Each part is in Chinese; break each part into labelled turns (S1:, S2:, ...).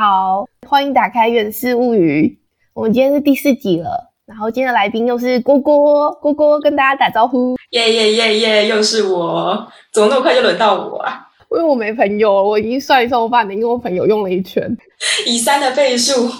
S1: 好，欢迎打开《远视物语》。我们今天是第四集了，然后今天的来宾又是郭郭，郭郭跟大家打招呼。
S2: 耶耶耶耶，又是我，怎么那么快就轮到我啊？
S1: 因为我没朋友，我已经算一算，我把你跟我朋友用了一圈，
S2: 以三的倍数，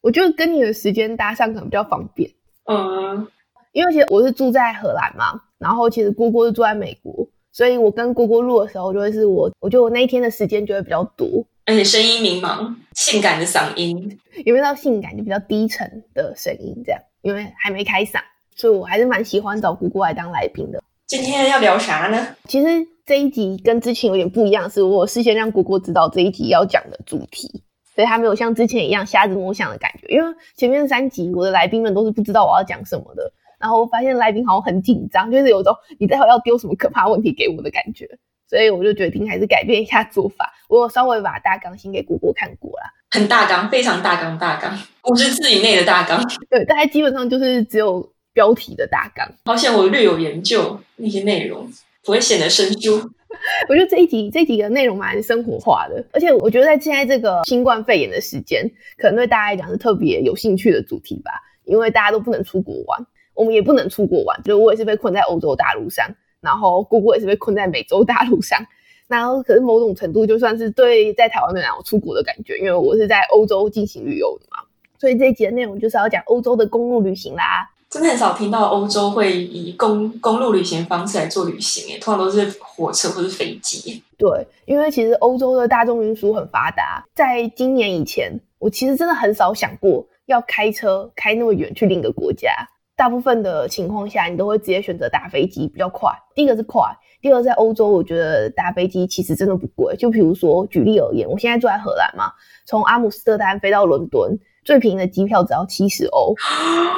S1: 我就跟你的时间搭上可能比较方便。
S2: 嗯，
S1: 因为其实我是住在荷兰嘛，然后其实郭郭是住在美国，所以我跟郭郭录的时候，就会是我，我觉得我那一天的时间就会比较多。
S2: 而且声音迷茫，性感的嗓音，
S1: 有没有到性感就比较低沉的声音这样？因为还没开嗓，所以我还是蛮喜欢找姑姑来当来宾的。
S2: 今天要聊啥呢？
S1: 其实这一集跟之前有点不一样，是我事先让姑姑知道这一集要讲的主题，所以她没有像之前一样瞎子摸象的感觉。因为前面三集我的来宾们都是不知道我要讲什么的，然后我发现来宾好像很紧张，就是有种你待会要丢什么可怕问题给我的感觉。所以我就决定还是改变一下做法。我有稍微把大纲先给姑姑看过啦，
S2: 很大纲，非常大纲，大纲五十字以内的大纲。
S1: 对，大概基本上就是只有标题的大纲。
S2: 好像我略有研究那些内容，不会显得生疏。
S1: 我觉得这一集这几个内容蛮生活化的，而且我觉得在现在这个新冠肺炎的时间，可能对大家来讲是特别有兴趣的主题吧，因为大家都不能出国玩，我们也不能出国玩，就我也是被困在欧洲大陆上。然后姑姑也是被困在美洲大陆上，然后可是某种程度就算是对在台湾的人有出国的感觉，因为我是在欧洲进行旅游的嘛，所以这一集的内容就是要讲欧洲的公路旅行啦。
S2: 真的很少听到欧洲会以公公路旅行方式来做旅行，诶，通常都是火车或是飞机。
S1: 对，因为其实欧洲的大众运输很发达，在今年以前，我其实真的很少想过要开车开那么远去另一个国家。大部分的情况下，你都会直接选择搭飞机比较快。第一个是快，第二在欧洲，我觉得搭飞机其实真的不贵。就比如说举例而言，我现在住在荷兰嘛，从阿姆斯特丹飞到伦敦，最便宜的机票只要七十欧。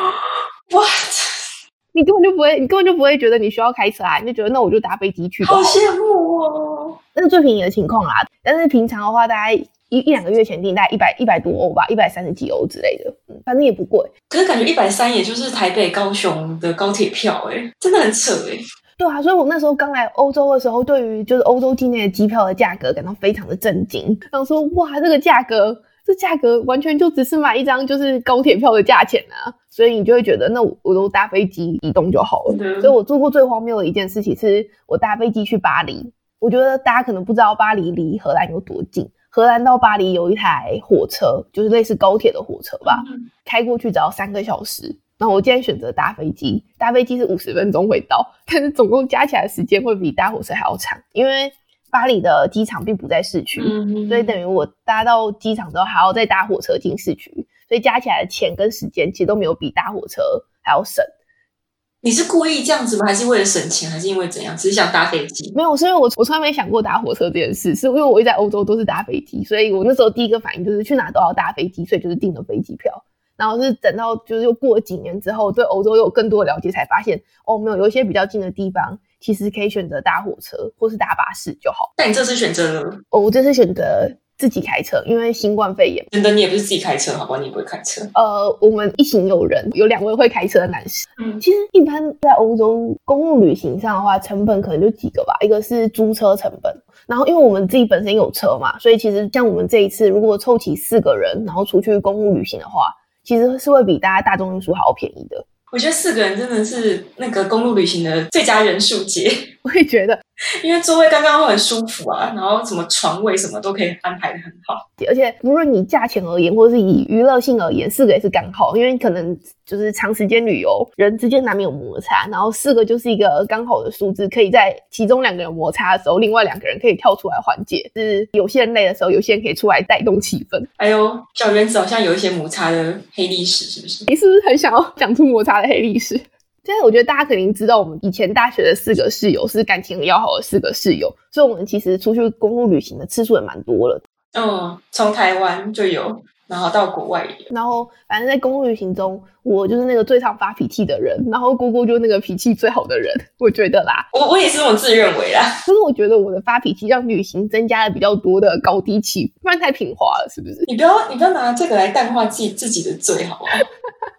S2: 哇！
S1: 你根本就不会，你根本就不会觉得你需要开车啊，你就觉得那我就搭飞机去吧。
S2: 好羡慕哦！
S1: 那是最便宜的情况啦。但是平常的话，大概。一一两个月前订，大概一百一百多欧吧，一百三十几欧之类的，嗯，反正也不贵。
S2: 可是感觉一百三，也就是台北高雄的高铁票，哎，真的很扯哎。
S1: 对啊，所以我那时候刚来欧洲的时候，对于就是欧洲境内的机票的价格感到非常的震惊，想说哇，这个价格，这价格完全就只是买一张就是高铁票的价钱啊，所以你就会觉得那我都搭飞机移动就好了。所以我做过最荒谬的一件事情是，我搭飞机去巴黎。我觉得大家可能不知道巴黎离荷兰有多近。荷兰到巴黎有一台火车，就是类似高铁的火车吧，开过去只要三个小时。然后我今天选择搭飞机，搭飞机是五十分钟会到，但是总共加起来时间会比搭火车还要长，因为巴黎的机场并不在市区，所以等于我搭到机场之后还要再搭火车进市区，所以加起来的钱跟时间其实都没有比搭火车还要省。
S2: 你是故意这样子吗？还是为了省钱？还是因为怎样？只是想搭飞机？
S1: 没有，是因为我我从来没想过搭火车这件事，是因为我一在欧洲都是搭飞机，所以我那时候第一个反应就是去哪都要搭飞机，所以就是订了飞机票。然后是等到就是又过了几年之后，对欧洲有更多的了解，才发现哦，没有有一些比较近的地方，其实可以选择搭火车或是搭巴士就好。
S2: 但你这次选择了？
S1: 哦，我这次选择。自己开车，因为新冠肺炎。
S2: 真的，你也不是自己开车，好吧？你也不会开车。
S1: 呃，我们一行有人，有两位会开车的男士。嗯，其实一般在欧洲公路旅行上的话，成本可能就几个吧。一个是租车成本，然后因为我们自己本身有车嘛，所以其实像我们这一次如果凑齐四个人，然后出去公路旅行的话，其实是会比大家大众运输还要便宜的。
S2: 我觉得四个人真的是那个公路旅行的最佳人数节。
S1: 我也觉得。
S2: 因为座位刚刚好很舒服啊，然后什么床位什么都可以安排的很好，
S1: 而且不论你价钱而言，或者是以娱乐性而言，四个也是刚好，因为可能就是长时间旅游，人之间难免有摩擦，然后四个就是一个刚好的数字，可以在其中两个人摩擦的时候，另外两个人可以跳出来缓解，是有些人累的时候，有些人可以出来带动气氛。
S2: 哎呦，小原子好像有一些摩擦的黑历史，是不是？
S1: 你是不是很想要讲出摩擦的黑历史？现在我觉得大家肯定知道，我们以前大学的四个室友是感情很要好的四个室友，所以我们其实出去公路旅行的次数也蛮多了。
S2: 嗯，从台湾就有。然后到国外，
S1: 然后反正在公路旅行中，我就是那个最常发脾气的人，然后姑姑就是那个脾气最好的人，我觉得啦。
S2: 我我也是这么自认为啦。
S1: 可是我觉得我的发脾气让旅行增加了比较多的高低起伏，不然太平滑了，是不是？
S2: 你不要你不要拿这个来淡化自己自己的罪，好吗？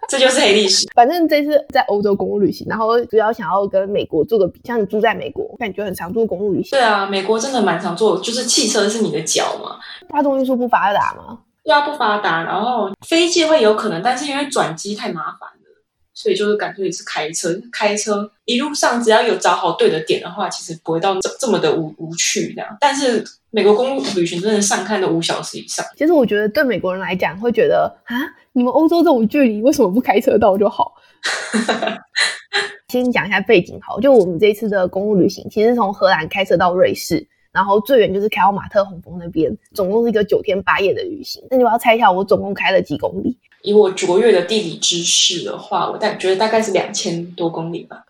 S2: 这就是黑历史。
S1: 反正这次在欧洲公路旅行，然后主要想要跟美国做个比，像你住在美国，感觉很常做公路旅行。
S2: 对啊，美国真的蛮常做，就是汽车是你的脚嘛，
S1: 大众运输不发达吗？
S2: 对啊，不发达，然后飞机会有可能，但是因为转机太麻烦了，所以就是干脆是开车。开车一路上只要有找好对的点的话，其实不会到这这么的无无趣这样。但是美国公路旅行真的上看都五小时以上。
S1: 其实我觉得对美国人来讲，会觉得啊，你们欧洲这种距离为什么不开车到就好？先讲一下背景好，就我们这次的公路旅行，其实从荷兰开车到瑞士。然后最远就是开到马特洪峰那边，总共是一个九天八夜的旅行。那你要猜一下，我总共开了几公里？
S2: 以我卓越的地理知识的话，我大觉得大概是两千多公里吧。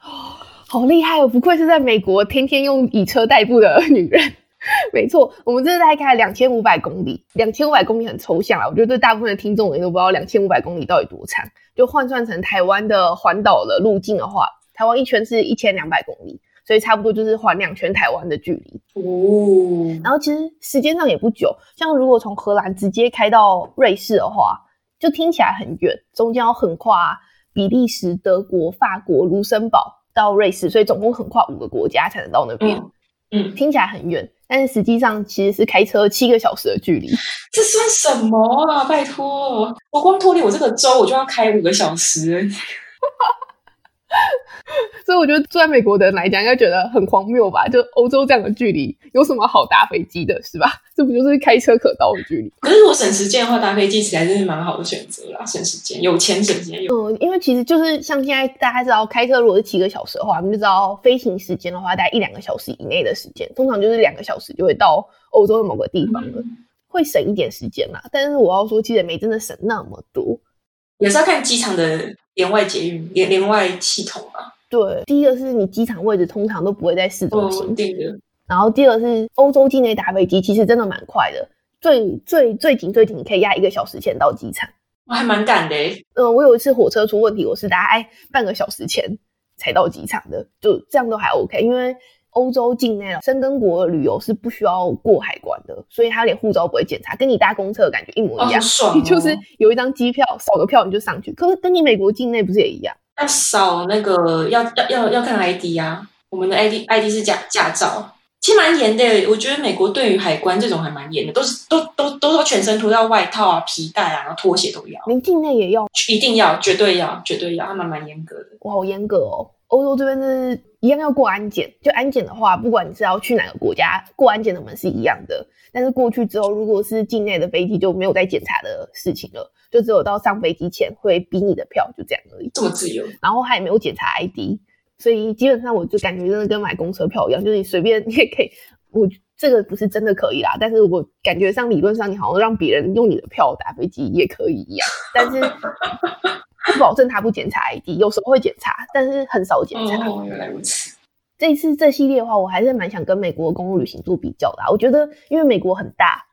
S1: 好厉害哦！不愧是在美国天天用以车代步的女人。没错，我们这次大概开了两千五百公里。两千五百公里很抽象啊，我觉得对大部分的听众也都不知道两千五百公里到底多长。就换算成台湾的环岛的路径的话，台湾一圈是一千两百公里。所以差不多就是环两圈台湾的距离哦。然后其实时间上也不久，像如果从荷兰直接开到瑞士的话，就听起来很远，中间要横跨比利时、德国、法国、卢森堡到瑞士，所以总共横跨五个国家才能到那边。嗯，听起来很远，但是实际上其实是开车七个小时的距离。
S2: 这算什么啊？拜托，我光脱离我这个州，我就要开五个小时。
S1: 所以我觉得住在美国的人来讲，应该觉得很荒谬吧？就欧洲这样的距离，有什么好搭飞机的，是吧？这不就是开车可到的距离？
S2: 可是如果省时间的话，搭飞机其实还是蛮好的选择啦，省时间，有钱省钱。
S1: 嗯，因为其实就是像现在大家知道，开车如果是七个小时的话，我们就知道飞行时间的话，大概一两个小时以内的时间，通常就是两个小时就会到欧洲的某个地方了，会省一点时间啦。但是我要说，其实没真的省那么多。
S2: 也是要看机场的连外捷运、连连外系统啊。
S1: 对，第一个是你机场位置通常都不会在市中心，
S2: 对的。
S1: 然后第二个是欧洲境内打飞机，其实真的蛮快的，最最最紧最紧，你可以压一个小时前到机场，
S2: 我还蛮赶的。
S1: 嗯，我有一次火车出问题，我是大概半个小时前才到机场的，就这样都还 OK，因为。欧洲境内了，申根国旅游是不需要过海关的，所以他连护照不会检查，跟你搭公车的感觉一模一样。
S2: 爽，
S1: 就是有一张机票，扫个票你就上去。可是跟你美国境内不是也一样？
S2: 要扫那个要要要要看 ID 啊，我们的 ID ID 是驾驾照，其实蛮严的。我觉得美国对于海关这种还蛮严的，都是都都都说全身脱掉外套啊、皮带啊，然后拖鞋都要。
S1: 您境内也要？
S2: 一定要，绝对要，绝对要，他们蛮严格的。
S1: 哇，好严格哦。欧洲这边是一样要过安检，就安检的话，不管你是要去哪个国家，过安检的门是一样的。但是过去之后，如果是境内的飞机，就没有再检查的事情了，就只有到上飞机前会逼你的票，就这样而已。
S2: 这么自由，
S1: 然后他也没有检查 ID，所以基本上我就感觉真的跟买公车票一样，就是你随便你也可以。我这个不是真的可以啦，但是我感觉上理论上你好像让别人用你的票打飞机也可以一样，但是。不保证他不检查 ID，有时候会检查，但是很少检查。
S2: 哦，原来如此。
S1: 这一次这系列的话，我还是蛮想跟美国公路旅行做比较的。我觉得，因为美国很大，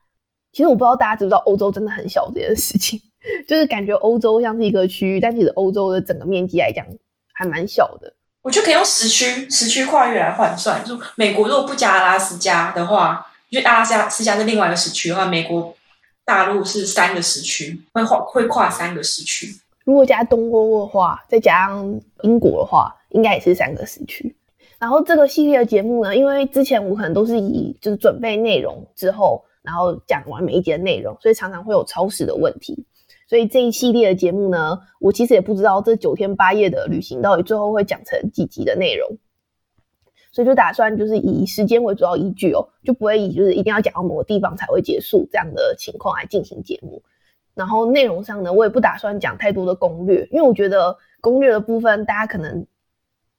S1: 其实我不知道大家知不知道，欧洲真的很小这件事情。就是感觉欧洲像是一个区域，但其实欧洲的整个面积来讲还蛮小的。
S2: 我觉得可以用时区时区跨越来换算。就美国如果不加阿拉斯加的话，因为阿拉斯加是另外一个时区的话，美国大陆是三个时区，会跨会跨三个时区。
S1: 如果加东欧的话，再加上英国的话，应该也是三个时区。然后这个系列的节目呢，因为之前我可能都是以就是准备内容之后，然后讲完每一节的内容，所以常常会有超时的问题。所以这一系列的节目呢，我其实也不知道这九天八夜的旅行到底最后会讲成几集的内容，所以就打算就是以时间为主要依据哦，就不会以就是一定要讲到某个地方才会结束这样的情况来进行节目。然后内容上呢，我也不打算讲太多的攻略，因为我觉得攻略的部分，大家可能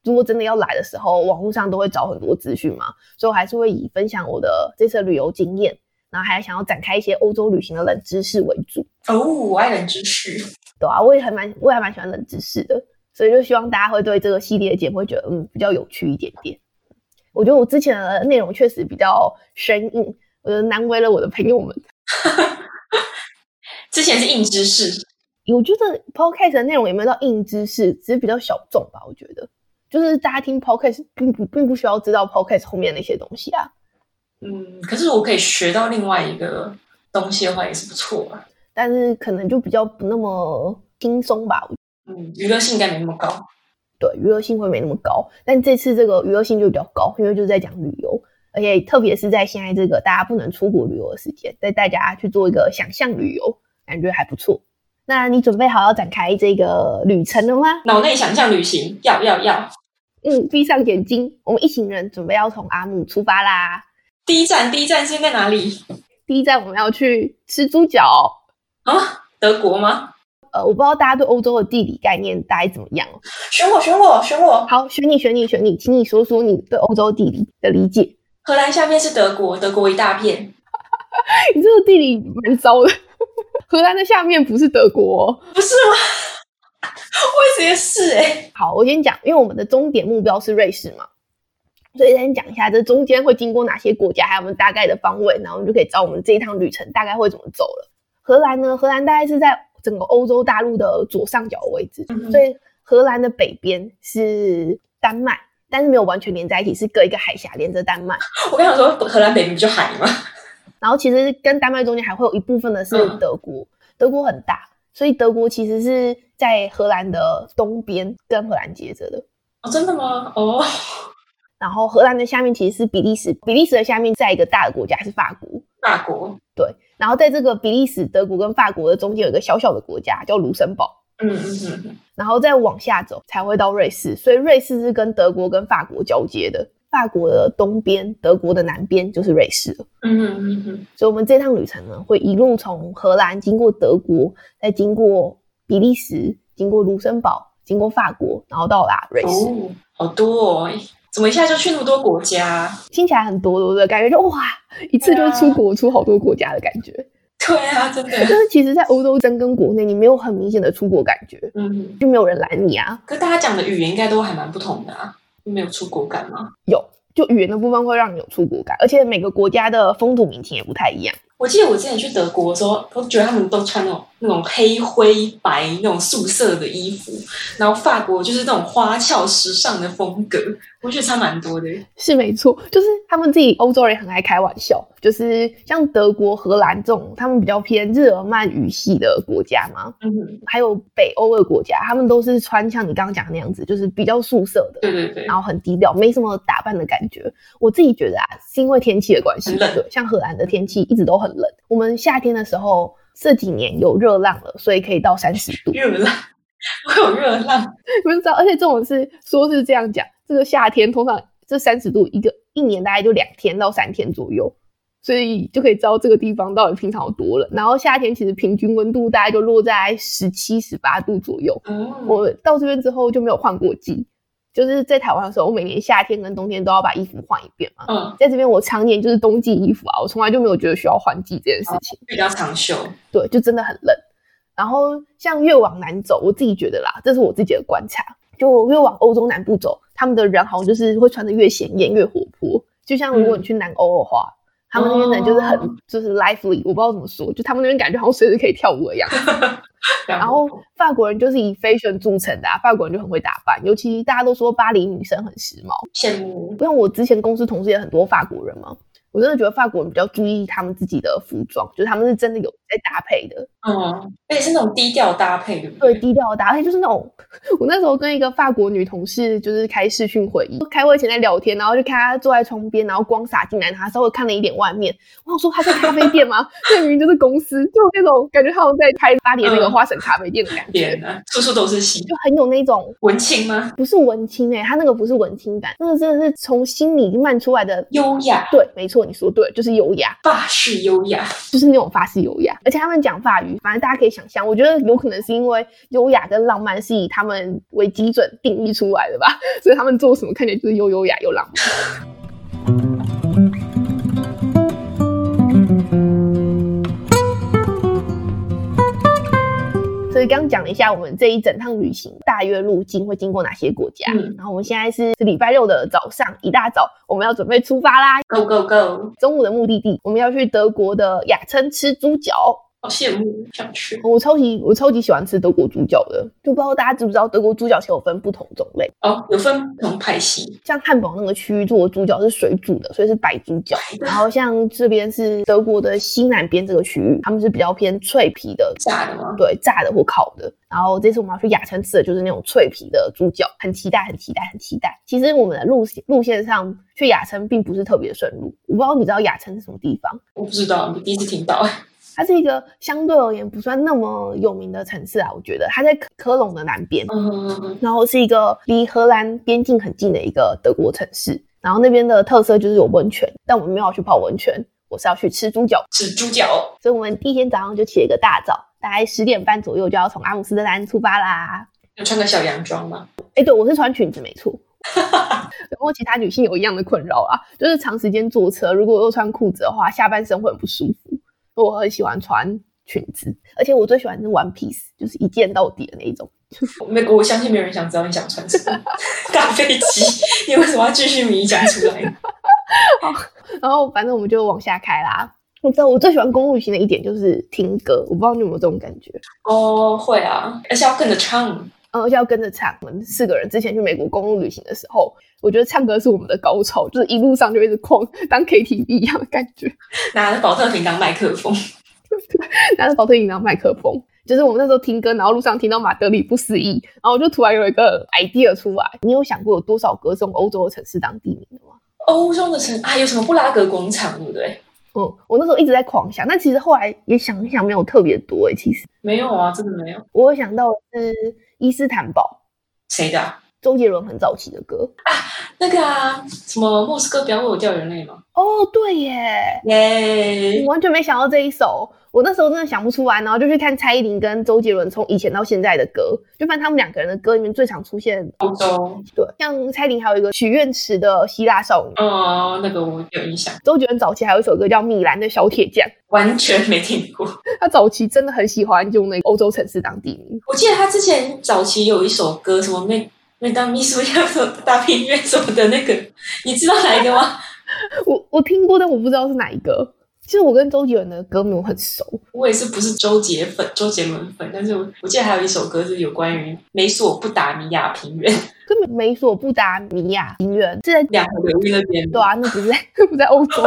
S1: 如果真的要来的时候，网络上都会找很多资讯嘛，所以我还是会以分享我的这次旅游经验，然后还想要展开一些欧洲旅行的冷知识为主。
S2: 哦，我爱冷知识，
S1: 对啊，我也还蛮，我也还蛮喜欢冷知识的，所以就希望大家会对这个系列的节目会觉得，嗯，比较有趣一点点。我觉得我之前的内容确实比较生硬，我觉得难为了我的朋友们。
S2: 之前是硬知识，
S1: 我觉得 podcast 的内容有没有到硬知识，只是比较小众吧。我觉得，就是大家听 podcast 并不并不需要知道 podcast 后面那些东西啊。
S2: 嗯，可是我可以学到另外一个东西的话，也是不错啊。
S1: 但是可能就比较不那么轻松吧。
S2: 嗯，娱乐性应该没那么高。
S1: 对，娱乐性会没那么高。但这次这个娱乐性就比较高，因为就是在讲旅游。而且特别是在现在这个大家不能出国旅游的时间，带大家去做一个想象旅游，感觉还不错。那你准备好要展开这个旅程了吗？
S2: 脑内想象旅行，要要要。
S1: 嗯，闭上眼睛，我们一行人准备要从阿姆出发啦。
S2: 第一站，第一站是在哪里？
S1: 第一站我们要去吃猪脚
S2: 啊，德国吗？
S1: 呃，我不知道大家对欧洲的地理概念大概怎么样哦。
S2: 选我，选我，选我。
S1: 好，选你，选你，选你，请你说说你对欧洲地理的理解。
S2: 荷兰下面是德国，德国一大片。
S1: 你这个地理蛮糟的。荷兰的下面不是德国，
S2: 不是吗？我也是哎。
S1: 好，我先讲，因为我们的终点目标是瑞士嘛，所以先讲一下这中间会经过哪些国家，还有我们大概的方位，然后我们就可以知道我们这一趟旅程大概会怎么走了。荷兰呢？荷兰大概是在整个欧洲大陆的左上角位置，所以荷兰的北边是丹麦，但是没有完全连在一起，是隔一个海峡连着丹麦。
S2: 我刚想说，荷兰北边不就海吗？
S1: 然后其实跟丹麦中间还会有一部分的是德国，德国很大，所以德国其实是在荷兰的东边跟荷兰接着的。
S2: 哦，真的吗？哦。
S1: 然后荷兰的下面其实是比利时，比利时的下面在一个大的国家是法国。
S2: 法国。
S1: 对。然后在这个比利时、德国跟法国的中间有一个小小的国家叫卢森堡。
S2: 嗯嗯嗯。
S1: 然后再往下走才会到瑞士，所以瑞士是跟德国跟法国交接的。法国的东边，德国的南边就是瑞士了。
S2: 嗯嗯嗯
S1: 所以，我们这趟旅程呢，会一路从荷兰经过德国，再经过比利时，经过卢森堡，经过法国，然后到达瑞士。
S2: 哦，好多哦！怎么一下就去那么多国家？
S1: 听起来很多，对不对？感觉就哇，一次就出国出好多国家的感觉。
S2: 对啊，真的。
S1: 但是其实，在欧洲真跟国内，你没有很明显的出国感觉。嗯，就没有人拦你啊。
S2: 可大家讲的语言应该都还蛮不同的啊。没有出国感吗？
S1: 有，就语言的部分会让你有出国感，而且每个国家的风土民情也不太一样。
S2: 我记得我之前去德国的时候，我觉得他们都穿那种那种黑灰白那种素色的衣服，然后法国就是那种花俏时尚的风格，我觉得差蛮多的。
S1: 是没错，就是他们自己欧洲人很爱开玩笑，就是像德国、荷兰这种他们比较偏日耳曼语系的国家嘛，嗯，还有北欧的国家，他们都是穿像你刚刚讲的那样子，就是比较素色的，
S2: 对对对，
S1: 然后很低调，没什么打扮的感觉。我自己觉得啊，是因为天气的关系，
S2: 对，
S1: 像荷兰的天气一直都很。冷，我们夏天的时候这几年有热浪了，所以可以到三十度。
S2: 热浪，我有热浪，
S1: 你们知道。而且这种是说是这样讲，这个夏天通常这三十度一个一年大概就两天到三天左右，所以就可以知道这个地方到底平常有多冷。然后夏天其实平均温度大概就落在十七、十八度左右。我到这边之后就没有换过季。就是在台湾的时候，我每年夏天跟冬天都要把衣服换一遍嘛。嗯，在这边我常年就是冬季衣服啊，我从来就没有觉得需要换季这件事情。
S2: 比较长袖，
S1: 对，就真的很冷。然后像越往南走，我自己觉得啦，这是我自己的观察，就越往欧洲南部走，他们的人好像就是会穿的越显眼、越活泼。就像如果你去南欧的话。他们那边人就是很就是 lively，我不知道怎么说，就他们那边感觉好像随时可以跳舞一样。然后法国人就是以 fashion 著称的，法国人就很会打扮，尤其大家都说巴黎女生很时髦，
S2: 羡慕。
S1: 像我之前公司同事也很多法国人嘛。我真的觉得法国人比较注意他们自己的服装，就是他们是真的有在搭配的，
S2: 嗯，而且是那种低调搭配，对不
S1: 对？对，低调搭配就是那种。我那时候跟一个法国女同事就是开视讯会议，开会前在聊天，然后就看她坐在窗边，然后光洒进来，她稍微看了一点外面。我想说她在咖啡店吗？这明明就是公司，就那种感觉，好像在开巴黎那个花神咖啡店的感觉。
S2: 处处都是戏，
S1: 就很有那种
S2: 文青吗？
S1: 不是文青哎，她那个不是文青感，那个真的是从心里漫出来的
S2: 优雅。
S1: 对，没错，你说对，就是优雅，
S2: 法式优雅，
S1: 就是那种法式优雅。而且他们讲法语，反正大家可以想象，我觉得有可能是因为优雅跟浪漫是以他们为基准定义出来的吧，所以他们做什么看起来就是又优雅又浪漫。所以刚讲了一下我们这一整趟旅行大约路径会经过哪些国家，然后我们现在是礼拜六的早上一大早，我们要准备出发啦
S2: ，Go Go Go！
S1: 中午的目的地我们要去德国的雅琛吃猪脚。
S2: 好羡慕，想去。
S1: 我超级我超级喜欢吃德国猪脚的，就不知道大家知不知道，德国猪脚其实有分不同种类
S2: 哦，有分不同派系。
S1: 像汉堡那个区域做的猪脚是水煮的，所以是白猪脚。然后像这边是德国的西南边这个区域，他们是比较偏脆皮的，
S2: 炸的吗？
S1: 对，炸的或烤的。然后这次我们要去雅琛吃的就是那种脆皮的猪脚，很期待，很期待，很期待。其实我们的路线路线上去雅琛并不是特别顺路，我不知道你知道雅琛是什么地方？
S2: 我不知道，你第一次听到。
S1: 它是一个相对而言不算那么有名的城市啊，我觉得它在科科隆的南边，
S2: 嗯，
S1: 然后是一个离荷兰边境很近的一个德国城市。然后那边的特色就是有温泉，但我们没有去泡温泉，我是要去吃猪脚。
S2: 吃猪脚，
S1: 所以我们第一天早上就起了一个大早，大概十点半左右就要从阿姆斯特丹出发啦。
S2: 要穿个小洋装吗？
S1: 哎，对，我是穿裙子没错。然后其他女性有一样的困扰啊，就是长时间坐车，如果又穿裤子的话，下半身会很不舒服。我很喜欢穿裙子，而且我最喜欢是 one piece，就是一件到底的那一种。
S2: 没，我相信没有人想知道你想穿什么。大飞机，你为什么要继续迷讲出来？
S1: 然后反正我们就往下开啦。我知道我最喜欢公路旅行的一点就是听歌，我不知道你有没有这种感觉。
S2: 哦，会啊，而且要跟着唱。
S1: 嗯，而且要跟着唱。我们四个人之前去美国公路旅行的时候，我觉得唱歌是我们的高潮，就是一路上就一直狂当 KTV 一样的感觉，
S2: 拿着保特瓶当麦克风。
S1: 拿着保特瓶当麦克风。就是我们那时候听歌，然后路上听到马德里不思议，然后我就突然有一个 idea 出来。你有想过有多少歌是用欧洲的城市当地名的吗？
S2: 欧洲的城啊，有什么布拉格广场，对不对？
S1: 嗯，我那时候一直在狂想，但其实后来也想一想，没有特别多诶。其实
S2: 没有啊，真的没有。
S1: 我有想到是伊斯坦堡，
S2: 谁的啊？
S1: 周杰伦很早期的歌啊。
S2: 那个啊，什么莫斯科不要为我掉眼泪吗？
S1: 哦，对耶，
S2: 耶
S1: 我！完全没想到这一首。我那时候真的想不出来，然后就去看蔡依林跟周杰伦从以前到现在的歌，就发现他们两个人的歌里面最常出现
S2: 欧洲，
S1: 对，像蔡依林还有一个许愿池的希腊少女，
S2: 哦，那个我有印象，
S1: 周杰伦早期还有一首歌叫《米兰的小铁匠》，
S2: 完全没听过。
S1: 他早期真的很喜欢用那个欧洲城市当地名。
S2: 我记得他之前早期有一首歌，什么每每当秘书要大平原什么的那个，你知道哪一个吗？
S1: 我我听过，但我不知道是哪一个。其实我跟周杰伦的歌没有很熟，
S2: 我也是不是周杰粉，周杰伦粉，但是我我记得还有一首歌是有关于美索不达米亚平原，
S1: 根本美索不达米亚平原是在
S2: 两河流域那边。
S1: 对啊，那不是在不在欧洲。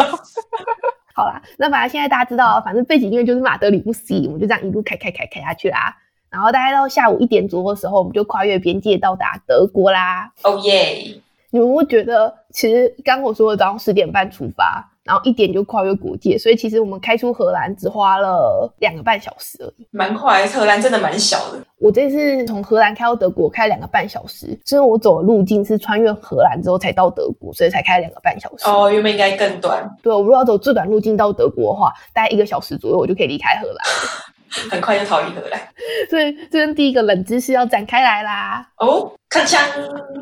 S1: 好啦，那反正现在大家知道，反正背景音乐就是马德里不思议，我们就这样一路开开开开下去啦。然后大概到下午一点左右的时候，我们就跨越边界到达德国啦。
S2: 哦耶！
S1: 你们会觉得，其实刚我说的早上十点半出发，然后一点就跨越国界，所以其实我们开出荷兰只花了两个半小时而已。
S2: 蛮快，荷兰真的蛮小的。
S1: 我这次从荷兰开到德国开两个半小时，因为我走的路径是穿越荷兰之后才到德国，所以才开两个半小时。
S2: 哦，原本应该更短，
S1: 对，我如果要走最短路径到德国的话，大概一个小时左右我就可以离开荷兰。
S2: 很快就逃离荷兰。
S1: 所以这边第一个冷知识要展开来啦，
S2: 哦，看枪，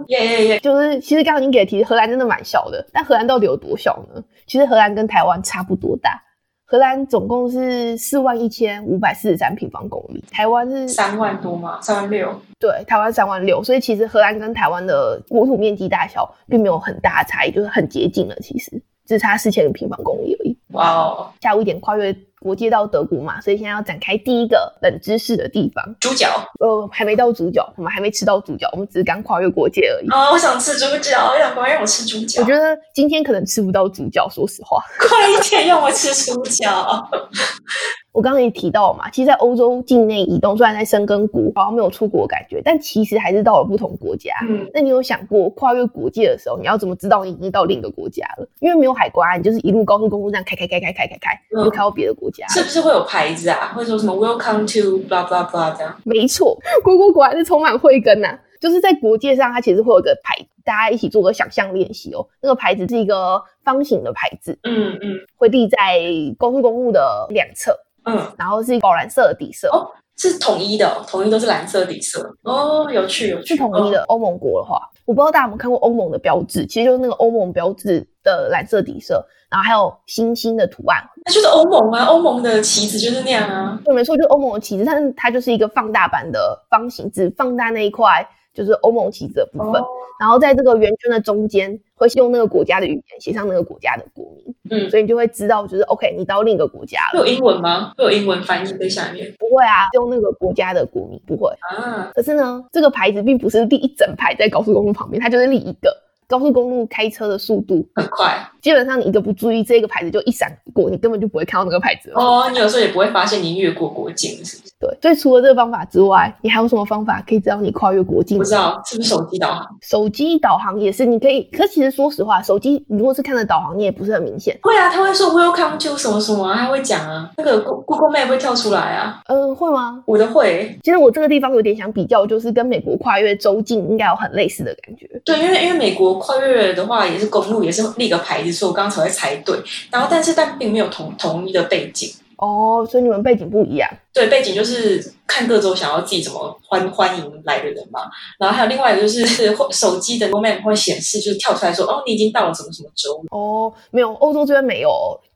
S2: 耶耶耶！
S1: 就是其实刚刚已经给的提，荷兰真的蛮小的，但荷兰到底有多小呢？其实荷兰跟台湾差不多大，荷兰总共是四万一千五百四十三平方公里，台湾是
S2: 三万多吗？三万六。
S1: 对，台湾三万六，所以其实荷兰跟台湾的国土面积大小并没有很大的差异，就是很接近了，其实只差四千个平方公里而已。
S2: 哇哦，
S1: 下午一点跨越国界到德国嘛，所以现在要展开第一个冷知识的地方。
S2: 猪脚。
S1: 呃，还没到猪脚，我们还没吃到猪脚，我们只是刚跨越国界而已。
S2: 哦，我想吃猪脚，我想快让我吃猪脚。
S1: 我觉得今天可能吃不到猪脚，说实话。
S2: 快一点让我吃猪脚。
S1: 我刚刚也提到嘛，其实，在欧洲境内移动，虽然在深根谷好像没有出国的感觉，但其实还是到了不同国家。
S2: 嗯，
S1: 那你有想过跨越国界的时候，你要怎么知道你已经到另一个国家了？因为没有海关，你就是一路高速公路这样开开开开开开开，
S2: 嗯
S1: 就开到别的国家。
S2: 是不是会有牌子啊？会说什么 Welcome to blah blah blah 这样？
S1: 没错，果果果然是充满慧根呐、就是在国界上，它其实会有个牌子，大家一起做个想象练习哦。那个牌子是一个方形的牌子，
S2: 嗯嗯
S1: 会立在高速公路的两侧，
S2: 嗯，
S1: 然后是宝蓝色的底色，
S2: 哦，是统一的、哦，统一都是蓝色底色。哦，有趣有趣，
S1: 是统一的。欧盟国的话，我不知道大家有没有看过欧盟的标志，其实就是那个欧盟标志的蓝色底色，然后还有星星的图案。
S2: 那就是欧盟啊，欧盟的旗子就是那样啊。
S1: 对，没错，就是欧盟的旗子，但是它就是一个放大版的方形，只放大那一块就是欧盟旗子的部分。
S2: 哦
S1: 然后在这个圆圈的中间，会用那个国家的语言写上那个国家的国名，
S2: 嗯，
S1: 所以你就会知道，就是 OK，你到另一个国家了。
S2: 会有英文吗？会有英文翻译在下面
S1: 不会啊，用那个国家的国名不会。
S2: 啊？
S1: 可是呢，这个牌子并不是立一整排在高速公路旁边，它就是立一个。高速公路开车的速度
S2: 很快，
S1: 基本上你一个不注意，这个牌子就一闪过，你根本就不会看到那个牌子了。
S2: 哦，你有时候也不会发现你越过国境，是不是？
S1: 对，所以除了这个方法之外，你还有什么方法可以知道你跨越国境？
S2: 不知道是不是手机导航？
S1: 手机导航也是，你可以。可其实说实话，手机如果是看着导航，你也不是很明显。
S2: 会啊，他会说 Welcome to 什么什么，他会讲啊，那个 Google Map 会跳出来啊。
S1: 嗯，会吗？
S2: 我的会。
S1: 其实我这个地方有点想比较，就是跟美国跨越州境应该有很类似的感觉。
S2: 对，因为因为美国跨越的话也是公路，也是立个牌子，所以我刚刚才会猜对。然后，但是但并没有同同一的背景。
S1: 哦，所以你们背景不一样。
S2: 对，背景就是看各州想要自己怎么欢欢迎来的人嘛。然后还有另外一个就是 手机的 Map 会显示，就是跳出来说，哦，你已经到了什么什么州。
S1: 哦，没有，欧洲这边没有。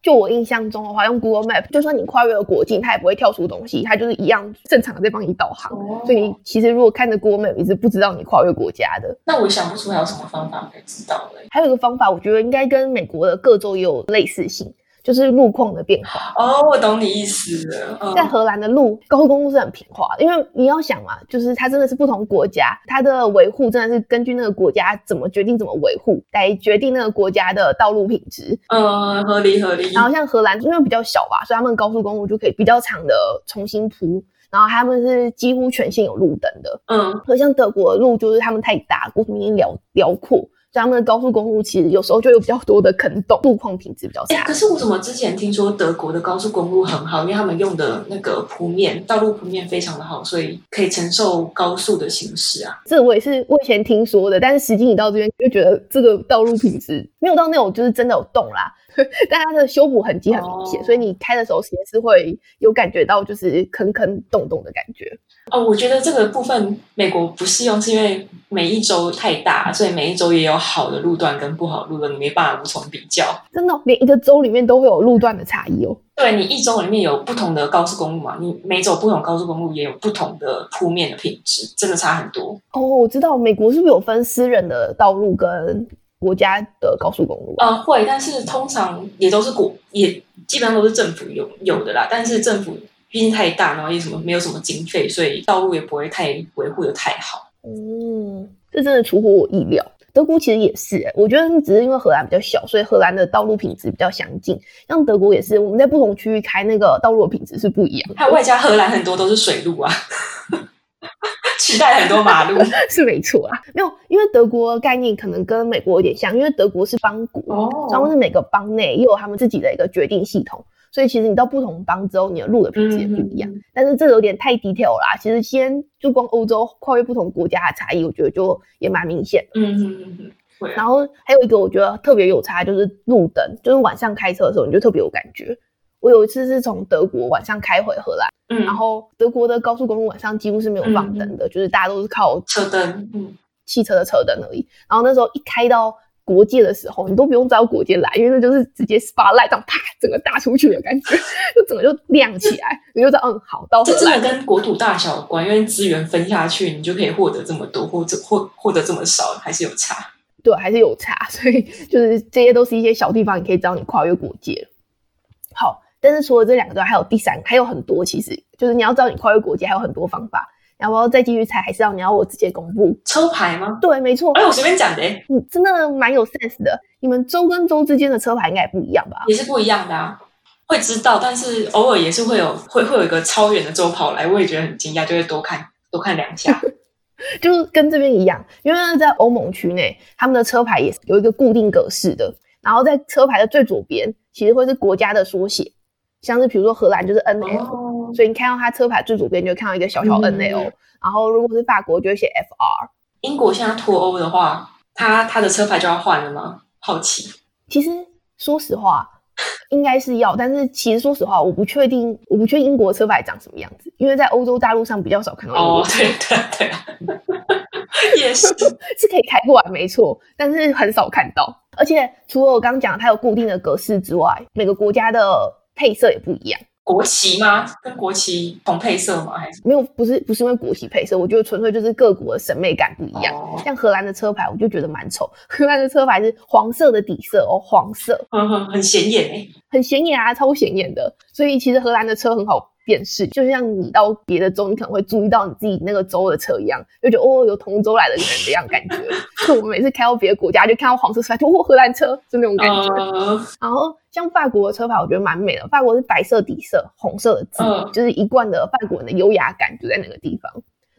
S1: 就我印象中的话，用 Google Map，就算你跨越了国境，它也不会跳出东西，它就是一样正常的在帮你导航。所以你其实如果看着 Google Map，你是不知道你跨越国家的。
S2: 那我想不出还有什么方法可以知道嘞。
S1: 还有一个方法，我觉得应该跟美国的各州也有类似性。就是路况的变化
S2: 哦，我懂你意思了。
S1: 在荷兰的路高速公路是很平滑的，因为你要想嘛，就是它真的是不同国家，它的维护真的是根据那个国家怎么决定怎么维护来决定那个国家的道路品质。
S2: 嗯，合理合理。
S1: 然后像荷兰因为比较小吧，所以他们高速公路就可以比较长的重新铺，然后他们是几乎全线有路灯的。嗯，而像德国的路就是他们太大，国土面积辽辽阔。他们的高速公路其实有时候就有比较多的坑洞，路况品质比较差。
S2: 可是我怎么之前听说德国的高速公路很好，因为他们用的那个铺面，道路铺面非常的好，所以可以承受高速的行驶啊。
S1: 这我也是我以前听说的，但是实际你到这边就觉得这个道路品质没有到那种就是真的有洞啦。但它的修补痕迹很明显，所以你开的时候其实是会有感觉到就是坑坑洞洞的感觉。
S2: 哦，我觉得这个部分美国不适用，是因为每一周太大，所以每一周也有好的路段跟不好的路段，你没办法无从比较。
S1: 真的，每一个州里面都会有路段的差异哦。
S2: 对你一周里面有不同的高速公路嘛？你每走不同高速公路也有不同的铺面的品质，真的差很多。
S1: 哦，我知道美国是不是有分私人的道路跟？国家的高速公路
S2: 啊，会，但是通常也都是国，也基本上都是政府有有的啦。但是政府毕竟太大，然后也什么没有什么经费，所以道路也不会太维护的太好。
S1: 嗯，这真的出乎我意料。德国其实也是，我觉得只是因为荷兰比较小，所以荷兰的道路品质比较相近。像德国也是，我们在不同区域开那个道路的品质是不一样。
S2: 还有外加荷兰很多都是水路啊。期待很多马路
S1: 是没错啊，没有，因为德国概念可能跟美国有点像，因为德国是邦国，然后是每个邦内也有他们自己的一个决定系统，所以其实你到不同邦之后，你的路的品质也不一样。但是这个有点太 detail 啦，其实先就光欧洲跨越不同国家的差异，我觉得就也蛮明显。嗯嗯嗯嗯，然后还有一个我觉得特别有差，就是路灯，就是晚上开车的时候你就特别有感觉。我有一次是从德国晚上开回荷兰，嗯，然后德国的高速公路晚上几乎是没有放灯的，就是大家都是靠
S2: 车灯，嗯，
S1: 汽车的车灯而已。然后那时候一开到国界的时候，你都不用找国界来，因为那就是直接 spotlight 这样啪，整个打出去的感觉，就整个就亮起来，你就知道嗯好到。
S2: 这真的跟国土大小有关，因为资源分下去，你就可以获得这么多，或者获获得这么少，还是有差。
S1: 对，还是有差，所以就是这些都是一些小地方，你可以知道你跨越国界。好。但是除了这两个之外，还有第三，还有很多。其实就是你要知道你跨越国界还有很多方法。然后再继续猜，还是要你要我直接公布
S2: 车牌吗？
S1: 对，没错。
S2: 哎，我随便讲的。
S1: 你，真的蛮有 sense 的。你们州跟州之间的车牌应该也不一样吧？
S2: 也是不一样的啊。会知道，但是偶尔也是会有会会有一个超远的州跑来，我也觉得很惊讶，就会多看多看两下。
S1: 就是跟这边一样，因为在欧盟区内，他们的车牌也是有一个固定格式的。然后在车牌的最左边，其实会是国家的缩写。像是比如说荷兰就是 N L，所以你看到它车牌最左边就会看到一个小小 N L，然后如果是法国就会写 F R。
S2: 英国现在脱欧的话，它它的车牌就要换了吗？好奇。
S1: 其实说实话，应该是要，但是其实说实话，我不确定，我不确定英国车牌长什么样子，因为在欧洲大陆上比较少看到。
S2: 哦，对对对，也是
S1: 是可以开过来，没错，但是很少看到。而且除了我刚刚讲它有固定的格式之外，每个国家的。配色也不一样，
S2: 国旗吗？跟国旗同配色吗？还是
S1: 没有？不是，不是因为国旗配色，我觉得纯粹就是各国的审美感不一样。像荷兰的车牌，我就觉得蛮丑。荷兰的车牌是黄色的底色哦，黄色，
S2: 很显眼哎，
S1: 很显眼啊，超显眼的。所以其实荷兰的车很好辨识，就像你到别的州，你可能会注意到你自己那个州的车一样，就觉得哦，有同州来的人的样感觉。就我们每次开到别的国家，就看到黄色车牌，就哦，荷兰车，就那种感觉。
S2: 呃，
S1: 然后像法国的车牌，我觉得蛮美的。法国是白色底色，红色的字，
S2: 嗯
S1: 就是一贯的法国人的优雅感就在那个地方。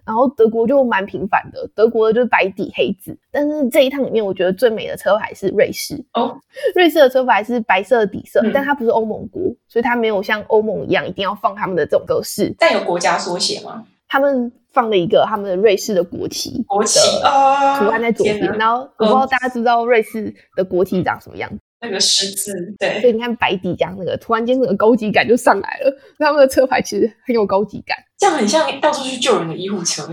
S1: 然后德国就蛮平凡的，德国的就是白底黑字。但是这一趟里面，我觉得最美的车牌是瑞士。
S2: 哦，
S1: 瑞士的车牌是白色的底色，
S2: 嗯
S1: 但它不是欧盟国，所以它没有像欧盟一样一定要放他们的这种格式。
S2: 但有国家缩写吗？
S1: 他们放了一个他们的瑞士的国旗
S2: 国旗啊，
S1: 图案在左边，然后我不知道大家知不知道瑞士的国旗长什么样子。
S2: 那个十字，
S1: 所，以你看白底加那个，突然间那个高级感就上来了。他们的车牌其实很有高级感，
S2: 这样很像到处去救人的医护车，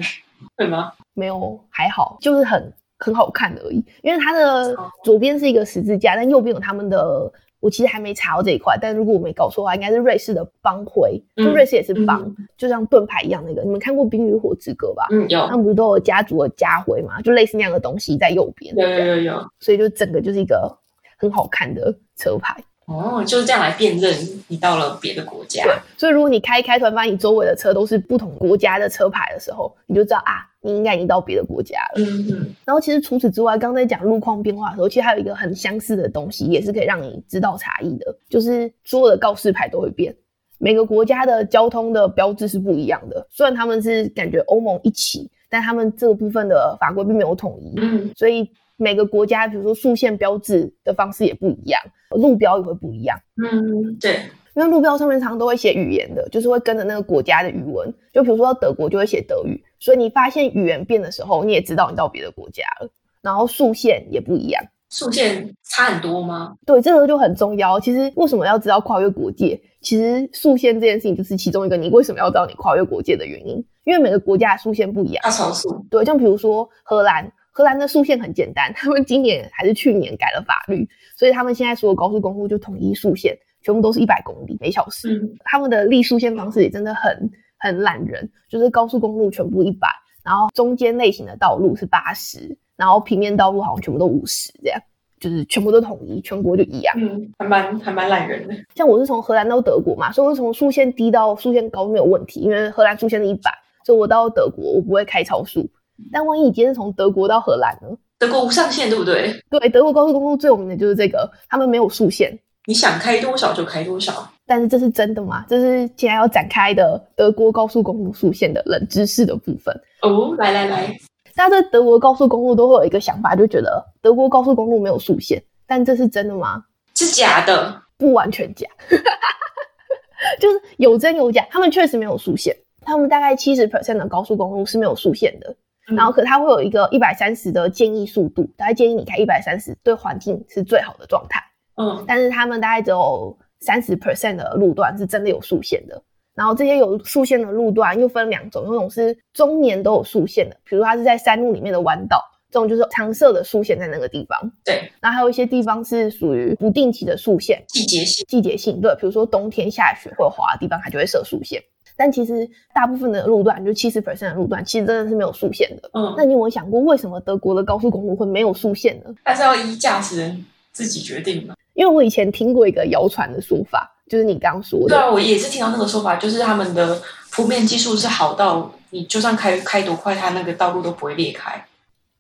S2: 对吗？
S1: 没有还好，就是很很好看而已。因为它的
S2: 哦
S1: 左边是一个十字架，但右边有他们的。我其实还没查到这一块，但如果我没搞错的话，应该是瑞士的邦徽，就
S2: 嗯
S1: 瑞士也是邦，
S2: 嗯
S1: 就像盾牌一样那个。你们看过《冰与火之歌》吧？
S2: 嗯，有
S1: 他们不是都有家族的家徽嘛？就类似那样的东西在右边，
S2: 有有有有，
S1: 所以就整个就是一个很好看的车牌。
S2: 哦，就是这样来辨认你到了别的国家。
S1: 对，所以如果你开一开，突然发现你周围的车都是不同国家的车牌的时候，你就知道啊，你应该已经到别的国家了。
S2: 嗯嗯，
S1: 然后其实除此之外，刚才讲路况变化的时候，其实还有一个很相似的东西，也是可以让你知道差异的，就是所有的告示牌都会变。每个国家的交通的标志是不一样的，虽然他们是感觉欧盟一起，但他们这个部分的法规并没有统一，
S2: 嗯
S1: 所以每个国家，比如说竖线标志的方式也不一样，路标也会不一样。
S2: 嗯，对，
S1: 因为路标上面常常都会写语言的，就是会跟着那个国家的语文。就比如说到德国就会写德语，所以你发现语言变的时候，你也知道你到别的国家了。然后竖线也不一样，
S2: 速线差很多吗？
S1: 对这个就很重要。其实为什么要知道跨越国界？其实竖线这件事情就是其中一个你为什么要知道你跨越国界的原因，因为每个国家的竖线不一样。
S2: 大超速，
S1: 对，像比如说荷兰，荷兰的速线很简单，他们今年还是去年改了法律，所以他们现在所有高速公路就统一速线，全部都是一百公里每小时。
S2: 嗯
S1: 他们的立速线方式也真的很很懒人，就是高速公路全部一百，然后中间类型的道路是八十，然后平面道路好像全部都五十这样。就是全部都统一，全国就一样。
S2: 嗯，还蛮还蛮懒人的。
S1: 像我是从荷兰到德国嘛，所以我是从速线低到速线高没有问题，因为荷兰速线是一百，所以我到德国我不会开超速。但万一你今天是从德国到荷兰呢？
S2: 德国无上限，对不对？
S1: 对，德国高速公路最有名的就是这个，他们没有速限。
S2: 你想开多少就开多少。
S1: 但是这是真的吗？这是现在要展开的德国高速公路速线的冷知识的部分。
S2: 哦，来来来，
S1: 大家对德国高速公路都会有一个想法，就觉得德国高速公路没有速限，但这是真的吗？
S2: 是假的。
S1: 不完全假，就是有真有假。他们确实没有速限，他们大概七十 percent 的高速公路是没有速限的。
S2: 嗯
S1: 然后，可它会有一个一百三十的建议速度，大概建议你开一百三十，对环境是最好的状态。
S2: 嗯
S1: 但是他们大概只有三十 percent 的路段是真的有速限的。然后这些有速限的路段又分两种，有一种是终年都有速限的，比如它是在山路里面的弯道，这种就是常设的速限在那个地方。
S2: 对，
S1: 然后还有一些地方是属于不定期的速限，
S2: 季节性。
S1: 季节性，对，比如说冬天下雪或者滑的地方，它就会设速限。但其实大部分的路段，就七十 percent 的路段，其实真的是没有速限的。
S2: 嗯，
S1: 那你有没有想过，为什么德国的高速公路会没有速限呢？
S2: 但是要依驾驶人自己决定嘛。
S1: 因为我以前听过一个谣传的说法，就是你刚刚说的，
S2: 对啊，我也是听到那个说法，就是他们的铺面技术是好到你就算开开多快，它那个道路都不会裂开。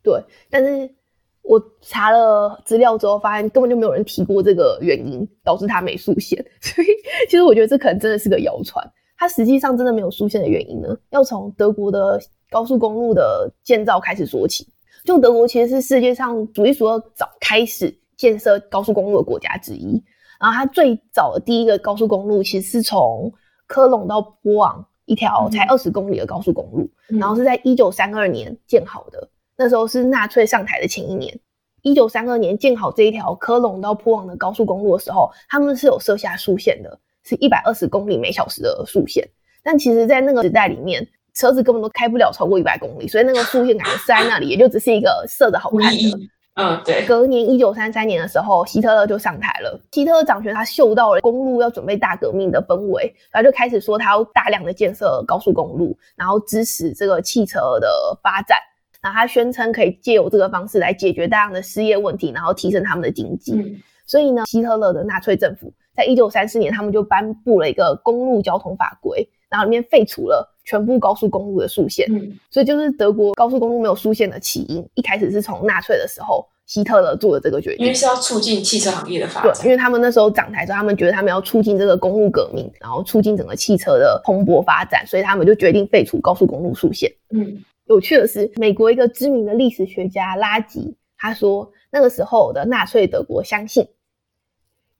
S1: 对。但是我查了资料之后，发现根本就没有人提过这个原因导致它没速限，所以其实我觉得这可能真的是个谣传。它实际上真的没有出现的原因呢，要从德国的高速公路的建造开始说起。就德国其实是世界上数一数二早开始建设高速公路的国家之一。然后它最早的第一个高速公路其实是从科隆到波昂一条才
S2: 嗯
S1: 二十公里的高速公路，
S2: 嗯
S1: 然后是在一九三二年建好的。那时候是纳粹上台的前一年。一九三二年建好这一条科隆到波昂的高速公路的时候，他们是有设下速限的，是一百二十公里每小时的速限。但其实，在那个时代里面，车子根本都开不了超过一百公里，所以那个速限感觉设在那里，也就只是一个设的好看的。
S2: 嗯，对。
S1: 隔年一九三三年的时候，希特勒就上台了。希特勒掌权，他嗅到了公路要准备大革命的氛围，他就开始说他要大量的建设高速公路，然后支持这个汽车的发展。然后他宣称可以借由这个方式来解决大量的失业问题，然后提升他们的经济。
S2: 嗯
S1: 所以呢，希特勒的纳粹政府在一九三四年，他们就颁布了一个公路交通法规，然后里面废除了全部高速公路的速线，
S2: 嗯
S1: 所以就是德国高速公路没有速线的起因，一开始是从纳粹的时候希特勒做的这个决定
S2: 因为。是要促进汽车行业的发
S1: 对，
S2: 展
S1: 因。为他们那时候掌台之后，他们觉得他们要促进这个公路革命，然后促进整个汽车的蓬勃发展，所以他们就决定废除高速公路速线。
S2: 嗯
S1: 有趣的是，美国一个知名的历史学家拉吉他说，那个时候的纳粹德国相信，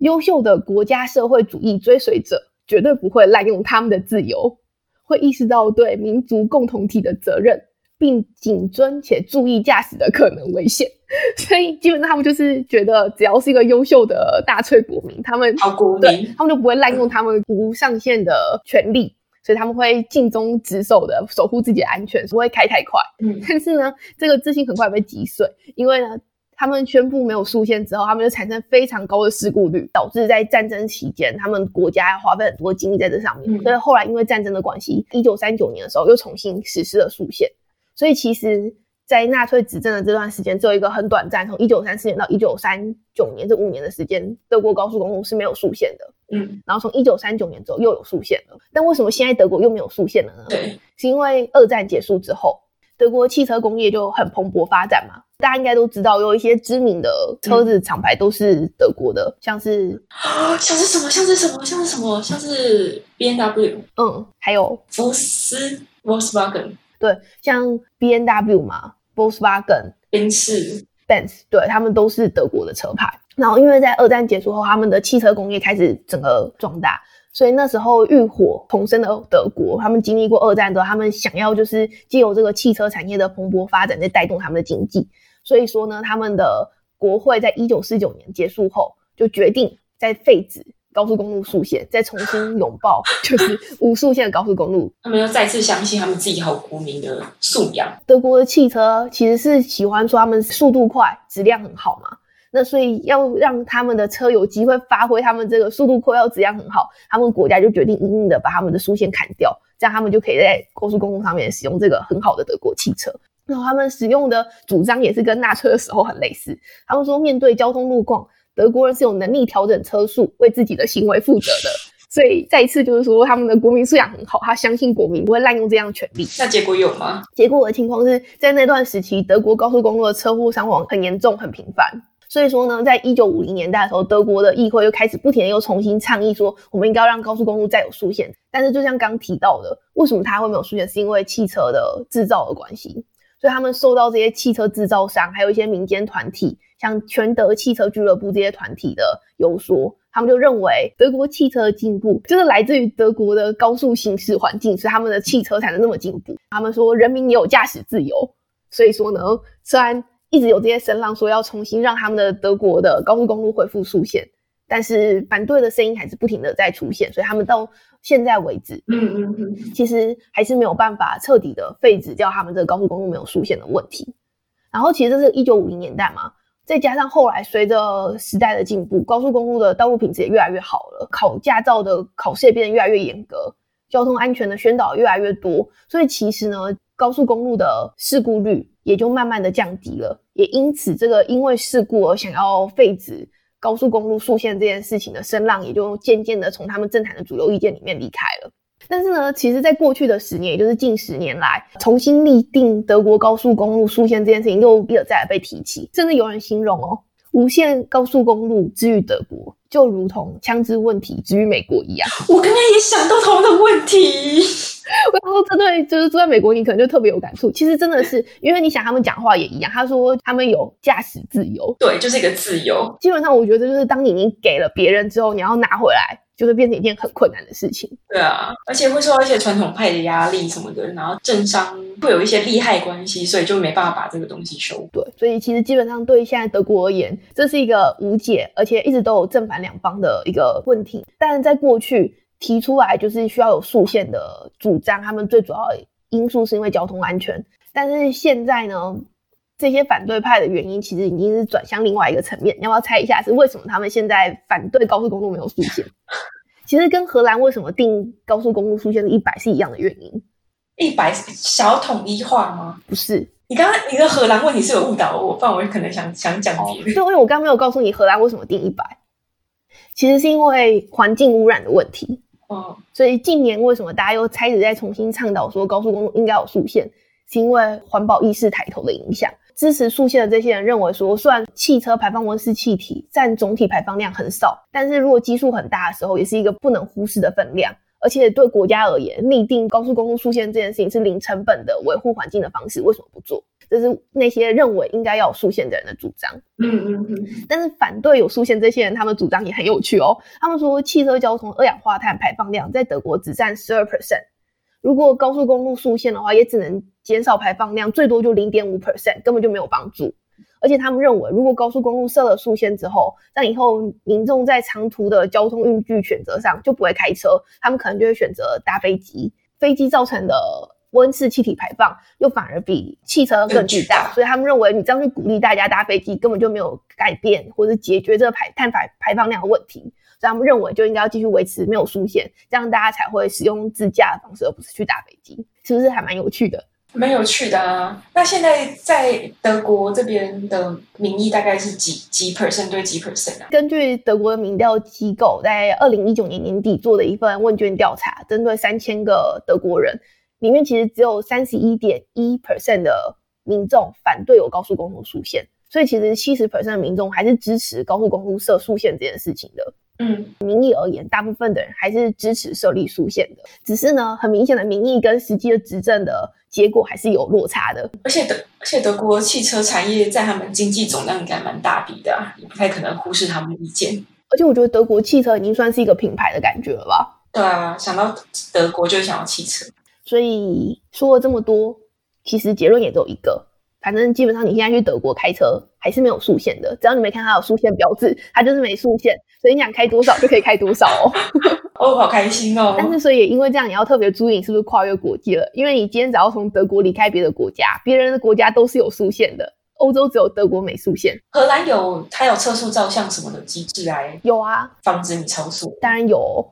S1: 优秀的国家社会主义追随者绝对不会滥用他们的自由，会意识到对民族共同体的责任，并谨遵且注意驾驶的可能危险。所以基本上他们就是觉得，只要是一个优秀的大翠国民，他们对，他们就不会滥用他们无上限的权利，所以他们会尽忠职守的守护自己的安全，不会开太快。
S2: 嗯
S1: 但是呢，这个自信很快被击碎，因为呢，他们宣布没有速限之后，他们就产生非常高的事故率，导致在战争期间，他们国家要花费很多精力在这上面。
S2: 嗯
S1: 所以后来因为战争的关系，一九三九年的时候又重新实施了速限。所以其实，在纳粹执政的这段时间，只有一个很短暂，从一九三四年到一九三九年这五年的时间，德国高速公路是没有速限的。
S2: 嗯，
S1: 然后从一九三九年之后又有速限了，但为什么现在德国又没有速限了呢？
S2: 对，
S1: 是因为二战结束之后，德国汽车工业就很蓬勃发展嘛。大家应该都知道，有一些知名的车子厂牌都是德国的，像是
S2: 啊，像是什么？像是什么？像是什么？像是 B N W、
S1: 嗯，还有
S2: 福斯、Volkswagen、
S1: 对，像 B N W 嘛，Volkswagen、
S2: 宾士
S1: ，Benz，对他们都是德国的车牌。然后因为在二战结束后，他们的汽车工业开始整个壮大，所以那时候浴火重生的德国，他们经历过二战之后，他们想要就是借由这个汽车产业的蓬勃发展，再带动他们的经济。所以说呢，他们的国会在一九四九年结束后，就决定在废止高速公路速线，再重新拥抱 就是无速线的高速公路。
S2: 他们又再次相信他们自己好国民的素养。
S1: 德国的汽车其实是喜欢说他们速度快、质量很好嘛。那所以要让他们的车有机会发挥他们这个速度快、要质量很好，他们国家就决定硬硬的把他们的书线砍掉，这样他们就可以在高速公路上面使用这个很好的德国汽车。然后他们使用的主张也是跟纳粹的时候很类似，他们说面对交通路况，德国人是有能力调整车速，为自己的行为负责的。所以再一次就是说，他们的国民素养很好，他相信国民不会滥用这样的权利。
S2: 那结果有吗？
S1: 结果的情况是在那段时期，德国高速公路的车祸伤亡很严重、很频繁。所以说呢，在一九五零年代的时候，德国的议会又开始不停的又重新倡议说，我们应该要让高速公路再有速线。但是就像刚提到的，为什么它会没有速线？是因为汽车的制造的关系。所以他们受到这些汽车制造商，还有一些民间团体，像全德汽车俱乐部这些团体的游说，他们就认为德国汽车的进步就是来自于德国的高速行驶环境，所以他们的汽车才能那么进步。他们说人民也有驾驶自由，所以说呢，虽然一直有这些声浪说要重新让他们的德国的高速公路恢复速线，但是反对的声音还是不停的在出现，所以他们到现在为止，
S2: 嗯嗯嗯，
S1: 其实还是没有办法彻底的废止掉他们这个高速公路没有速线的问题。然后其实这是一九五零年代嘛，再加上后来随着时代的进步，高速公路的道路品质也越来越好了，考驾照的考试也变得越来越严格，交通安全的宣导越来越多，所以其实呢，高速公路的事故率也就慢慢的降低了。也因此，这个因为事故而想要废止高速公路速线这件事情的声浪，也就渐渐的从他们政坛的主流意见里面离开了。但是呢，其实，在过去的十年，也就是近十年来，重新立定德国高速公路速线这件事情又一而再被提起，甚至有人形容哦，无限高速公路之于德国，就如同枪支问题之于美国一样。
S2: 我刚刚也想到同样的问题。
S1: 然后这对就是住在美国，你可能就特别有感触。其实真的是，因为你想他们讲话也一样，他说他们有驾驶自由，
S2: 对，就是一个自由。
S1: 基本上我觉得就是当你已经给了别人之后，你要拿回来，就会变成一件很困难的事情。
S2: 对啊，而且会受到一些传统派的压力什么的，然后政商会有一些利害关系，所以就没办法把这个东西修。
S1: 对，所以其实基本上对现在德国而言，这是一个无解，而且一直都有正反两方的一个问题。但在过去提出来就是需要有速线的主张，他们最主要的因素是因为交通安全。但是现在呢，这些反对派的原因其实已经是转向另外一个层面。你要不要猜一下是为什么他们现在反对高速公路没有速线？其实跟荷兰为什么定高速公路速线是一百是一样的原因，
S2: 一百想要统一化吗？
S1: 不是？
S2: 你刚刚你的荷兰问题是有误导我，不然我可能想想讲别的。
S1: 就因为我刚刚没有告诉你荷兰为什么定一百，其实是因为环境污染的问题。
S2: 哦，
S1: 所以近年为什么大家又开始在重新倡导说高速公路应该有速限，是因为环保意识抬头的影响。支持速限的这些人认为说，虽然汽车排放温室气体占总体排放量很少，但是如果基数很大的时候，也是一个不能忽视的分量。而且对国家而言，拟定高速公路速限这件事情是零成本的维护环境的方式，为什么不做？这是那些认为应该要有速限的人的主张。
S2: 嗯嗯嗯，
S1: 但是反对有速限这些人，他们主张也很有趣哦。他们说，汽车交通二氧化碳排放量在德国只占十二 percent，如果高速公路速限的话，也只能减少排放量最多就零点五 percent，根本就没有帮助。而且他们认为，如果高速公路设了速限之后，那以后民众在长途的交通运具选择上就不会开车，他们可能就会选择搭飞机。飞机造成的温室气体排放又反而比汽车更巨大，所以他们认为你这样去鼓励大家搭飞机，根本就没有改变或者解决这个排碳排排放量的问题。所以他们认为就应该要继续维持没有速限，这样大家才会使用自驾的方式，而不是去打飞机，是不是还蛮有趣的？
S2: 蛮有趣的啊。那现在在德国这边的民意大概是几几 percent 对几 percent 啊？
S1: 根据德国的民调机构在二零一九年年底做的一份问卷调查，针对三千个德国人，里面其实只有三十一点一 percent 的民众反对有高速公路速限，所以其实七十 percent 的民众还是支持高速公路设速线这件事情的。
S2: 嗯，
S1: 民意而言，大部分的人还是支持设立速限的，只是呢，很明显的民意跟实际的执政的结果还是有落差的。
S2: 而且德而且德国汽车产业在他们经济总量应该蛮大笔的、啊，也不太可能忽视他们的意见。
S1: 而且我觉得德国汽车已经算是一个品牌的感觉了吧。
S2: 对啊，想到德国就想到汽车。
S1: 所以说了这么多，其实结论也只有一个，反正基本上你现在去德国开车还是没有速限的，只要你没看它有速限标志，它就是没速限，所以你想开多少就可以开多少哦。
S2: 哦，好开心哦！
S1: 但是所以也因为这样，你要特别注意你是不是跨越国际了，因为你今天只要从德国离开别的国家，别人的国家都是有速限的，欧洲只有德国没速限。
S2: 荷兰有它有测速照相什么的机制啊
S1: 有啊，
S2: 防止你超速。
S1: 当然有哦。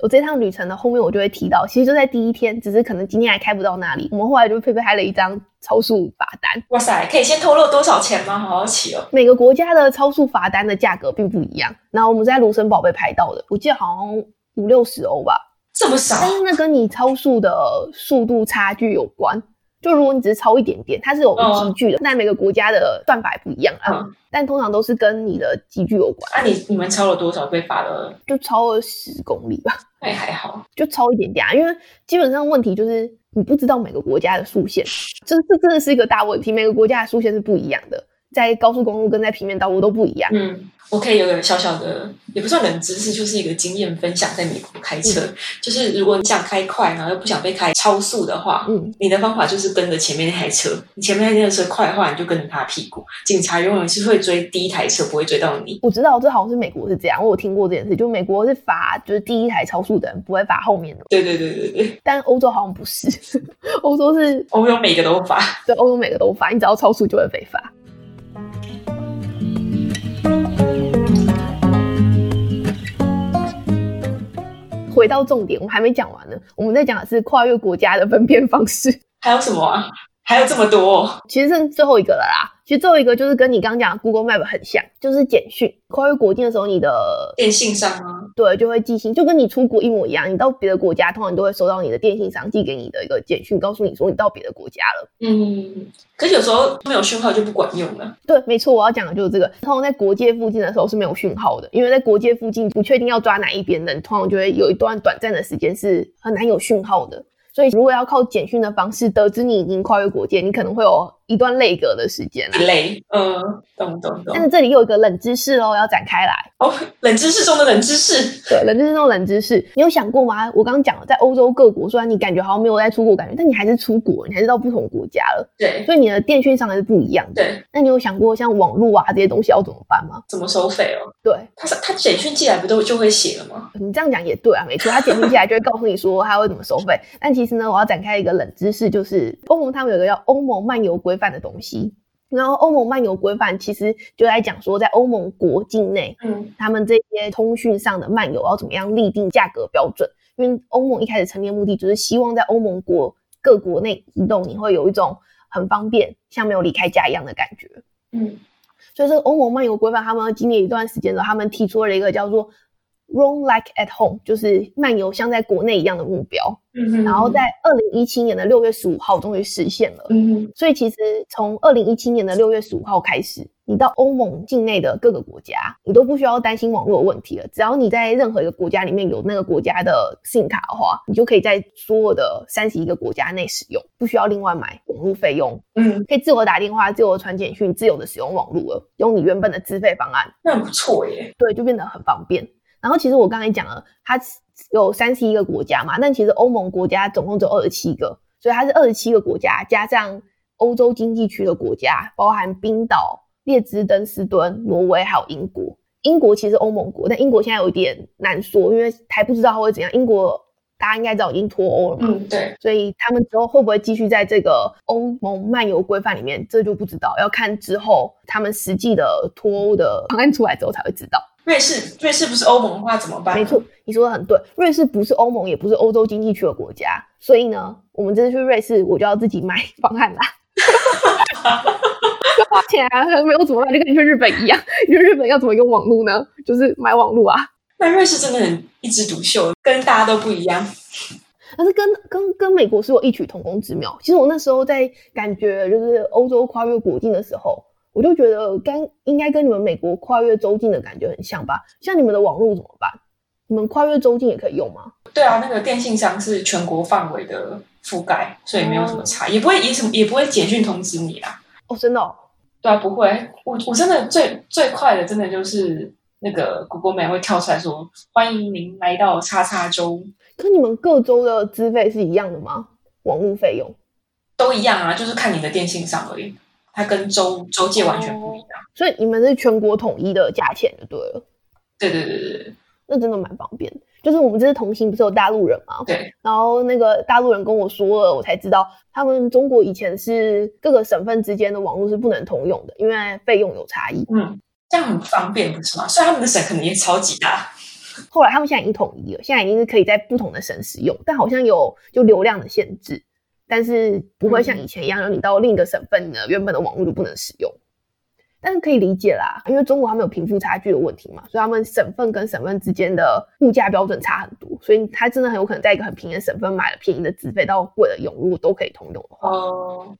S1: 我这趟旅程的后面我就会提到，其实就在第一天，只是可能今天还开不到那里，我们后来就配备开了一张超速罚单。
S2: 哇塞，可以先透露多少钱吗？好好奇哦。
S1: 每个国家的超速罚单的价格并不一样。然后我们在卢森堡被拍到的，我记得好像五六十欧吧，
S2: 这么少？
S1: 但是那跟你超速的速度差距有关。就如果你只是超一点点，它是有积距的，但每个国家的算法也不一样啊。
S2: 嗯
S1: 但通常都是跟你的积距有关，
S2: 那、你你们超了多少被罚了？
S1: 就超了十公里吧，
S2: 那也还好。
S1: 就超一点点啊。因为基本上问题就是你不知道每个国家的速限，这这真的是一个大问题。每个国家的速限是不一样的，在高速公路跟在平面道路都不一样。
S2: 嗯，我可以有个小小的，也不算冷知识，就是一个经验分享。在美国开车，就是如果你想开快，然后又不想被开超速的话，
S1: 嗯，
S2: 你的方法就是跟着前面那台车。你前面那台车快的话，你就跟着他屁股。警察永远是会追第一台车，不会追到你。
S1: 我知道这好像是美国是这样，我有听过这件事，就美国是罚就是第一台超速的人，不会罚后面的，
S2: 对对对对对，
S1: 但欧洲好像不是，欧洲是
S2: 欧洲每个都罚。
S1: 对欧洲每个都罚，你只要超速就会被罚。回到重点，我们还没讲完呢。我们在讲的是跨越国家的分辨方式，
S2: 还有什么啊？还有这么多、哦？
S1: 其实剩最后一个了啦。其实最后一个就是跟你刚刚讲的 Google Map 很像，就是简讯。跨越国境的时候，你的
S2: 电信商吗？
S1: 对就会寄信，就跟你出国一模一样。你到别的国家，通常都会收到你的电信商寄给你的一个简讯，告诉你说你到别的国家了。
S2: 嗯，可是有时候没有讯号就不管用了。
S1: 对，没错，我要讲的就是这个。通常在国界附近的时候是没有讯号的，因为在国界附近不确定要抓哪一边的，通常就会有一段短暂的时间是很难有讯号的。所以如果要靠简讯的方式得知你已经跨越国界，你可能会有一段累格的时间、啊。
S2: 累，嗯，懂懂懂
S1: 但。是这里又有一个冷知识哦，要展开来。
S2: 哦，冷知识中的冷知识。
S1: 对，冷知识中的冷知识，你有想过吗？我刚刚讲了，在欧洲各国，虽然你感觉好像没有在出国感觉，但你还是出国，你还是到不同国家了，
S2: 对
S1: 所以你的电讯上还是不一样的。
S2: 对，
S1: 那你有想过像网络啊这些东西要怎么办吗？
S2: 怎么收费哦？
S1: 对
S2: 他是他简讯寄来不都就会写了吗？
S1: 你这样讲也对啊，没错，他简讯寄来就会告诉你说他会怎么收费。但其实呢，我要展开一个冷知识，就是欧盟他们有个叫欧盟漫游规范的东西。然后欧盟漫游规范其实就在讲说，在欧盟国境内，
S2: 嗯
S1: 他们这些通讯上的漫游要怎么样立定价格标准？因为欧盟一开始成立的目的就是希望在欧盟国各国内移动，你会有一种很方便，像没有离开家一样的感觉。
S2: 嗯
S1: 所以这个欧盟漫游规范，他们经历一段时间了，他们提出了一个叫做 Roam like at home，就是漫游像在国内一样的目标。
S2: 嗯
S1: 然后在二零一七年的六月十五号终于实现了。
S2: 嗯
S1: 所以其实从二零一七年的六月十五号开始，你到欧盟境内的各个国家，你都不需要担心网络的问题了。只要你在任何一个国家里面有那个国家的 SIM 卡的话，你就可以在所有的三十一个国家内使用，不需要另外买网络费用，
S2: 嗯，
S1: 可以自由打电话、自由传简讯、自由的使用网络了，用你原本的资费方案。
S2: 那很不错耶。
S1: 对，就变得很方便。然后其实我刚才讲了，它有三十一个国家嘛，但其实欧盟国家总共只有二十七个，所以它是二十七个国家加上欧洲经济区的国家，包含冰岛、列支敦斯敦、挪威还有英国。英国其实欧盟国，但英国现在有一点难说，因为还不知道它会怎样。英国大家应该知道已经脱欧了嘛，
S2: 嗯，对，
S1: 所以他们之后会不会继续在这个欧盟漫游规范里面，这就不知道，要看之后他们实际的脱欧的方案出来之后才会知道。
S2: 瑞士，瑞士不是欧盟的话怎么办？
S1: 没错，你说的很对。瑞士不是欧盟，也不是欧洲经济区的国家，所以呢，我们这次去瑞士，我就要自己买方案啦。要 花钱啊，没有怎么办？就跟你去日本一样，你去日本要怎么用网络呢？就是买网络啊。
S2: 那瑞士真的很一枝独秀，跟大家都不一样。
S1: 但是跟跟跟美国是有异曲同工之妙。其实我那时候在感觉就是欧洲跨越国境的时候，我就觉得跟应该跟你们美国跨越州境的感觉很像吧？像你们的网络怎么办？你们跨越州境也可以用吗？
S2: 对啊，那个电信商是全国范围的覆盖，所以没有什么差，也不会也什么也不会简讯通知你啦。
S1: 哦，真的、哦，
S2: 对啊，不会。我我真的最最快的，真的就是那个 Google Map 会跳出来说欢迎您来到叉叉州，
S1: 可你们各州的资费是一样的吗？网络费用？
S2: 都一样啊，就是看你的电信商而已。它跟州州界完全不一样。
S1: 所以你们是全国统一的价钱就对了，
S2: 对对对对对
S1: 那真的蛮方便。就是我们这次同行不是有大陆人吗？
S2: 对，
S1: 然后那个大陆人跟我说了，我才知道他们中国以前是各个省份之间的网络是不能通用的，因为费用有差异。
S2: 嗯，这样很方便，不是吗？虽然他们的省可能也超级大。
S1: 后来他们现在已经统一了，现在已经是可以在不同的省使用，但好像有就流量的限制，但是不会像以前一样，让你到另一个省份呢，原本的网络就不能使用。但是可以理解啦，因为中国他们有贫富差距的问题嘛，所以他们省份跟省份之间的物价标准差很多，所以他真的很有可能在一个很便宜的省份买了便宜的资费到贵的用，如果都可以通用的话。
S2: 哦，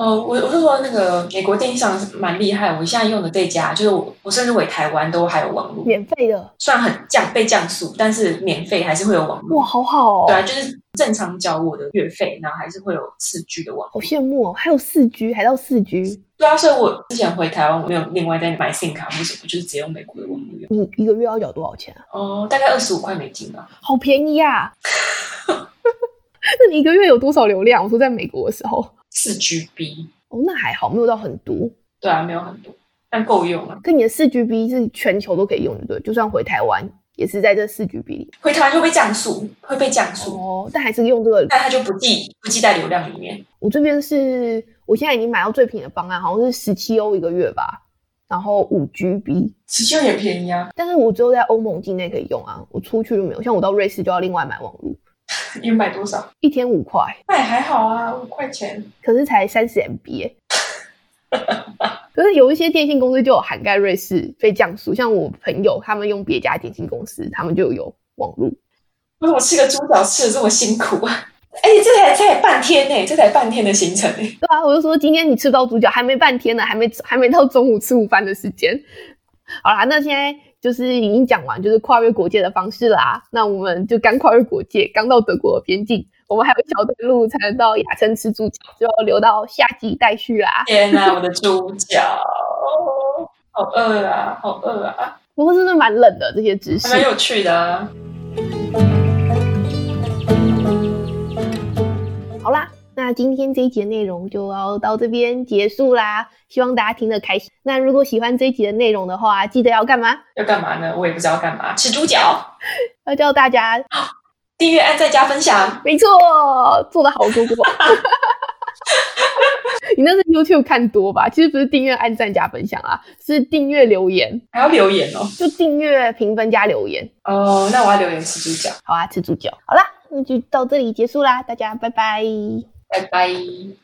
S2: 哦，我我是说那个美国电信商是蛮厉害，我现在用的这家就是我我甚至回台湾都还有网络，
S1: 免费的，
S2: 虽然很降被降速，但是免费还是会有网络。
S1: 哇，好好哦，
S2: 对啊，就是正常缴我的月费，然后还是会有四 G 的网
S1: 好
S2: 络。
S1: 羡慕哦，还有四 G，还到四 G，
S2: 对啊，所以我之前回台湾，我没有另外再买 SIM 卡或什么，就是直接用美国的网络用。
S1: 你一个月要缴多少钱啊？
S2: 哦，大概二十五块美金吧。
S1: 好便宜啊！那你一个月有多少流量？我说在美国的时候，
S2: 四 GB，
S1: 哦，那还好，没有到很多。
S2: 对啊，没有很多，但够用了。
S1: 可你的四 GB 是全球都可以用的，对，就算回台湾也是在这四 GB 里。
S2: 回台湾就会降速，会被降速，
S1: 哦，但还是用这个。
S2: 但它就不记不记在流量里面。
S1: 我这边是我现在已经买到最便宜的方案，好像是十七欧一个月吧，然后五 GB，
S2: 其实也便宜啊，
S1: 但是我只有在欧盟境内可以用啊，我出去就没有。像我到瑞士就要另外买网络，
S2: 你买多少？
S1: 一天五块，
S2: 那也还好啊，五块钱。
S1: 可是才三十 MB 耶。可是有一些电信公司就有涵盖瑞士被降速，像我朋友他们用别家电信公司，他们就有网路。
S2: 为什么吃个猪脚吃的这么辛苦啊？而且这才这才半天呢、这才半天的行程呢、
S1: 对啊，我就说今天你吃不到猪脚，还没半天呢，还没还没到中午吃午饭的时间。好啦，那现在就是已经讲完，就是跨越国界的方式啦。那我们就刚跨越国界，刚到德国的边境，我们还有一小段路才能到雅琛吃猪脚，就要留到下集待续啦。
S2: 天哪、我的猪脚，好饿啊，好饿啊，
S1: 不过真的蛮冷的这些知识
S2: 还。蛮有趣的啊。
S1: 好啦，那今天这一集的内容就要到这边结束啦，希望大家听得开心。那如果喜欢这一集的内容的话，记得要干嘛？
S2: 要干嘛呢？我也不知道干嘛，吃猪脚，
S1: 要叫大家，
S2: 订阅、按赞、加分享。
S1: 没错，做的好多多。你那是 YouTube 看多吧？其实不是订阅、按赞、加分享啊，是订阅、留言，
S2: 还要留言哦。
S1: 就订阅、评分加留言。
S2: 哦，那我要留言吃猪脚，
S1: 好啊，吃猪脚。好啦，那就到这里结束啦，大家拜拜。
S2: 拜拜。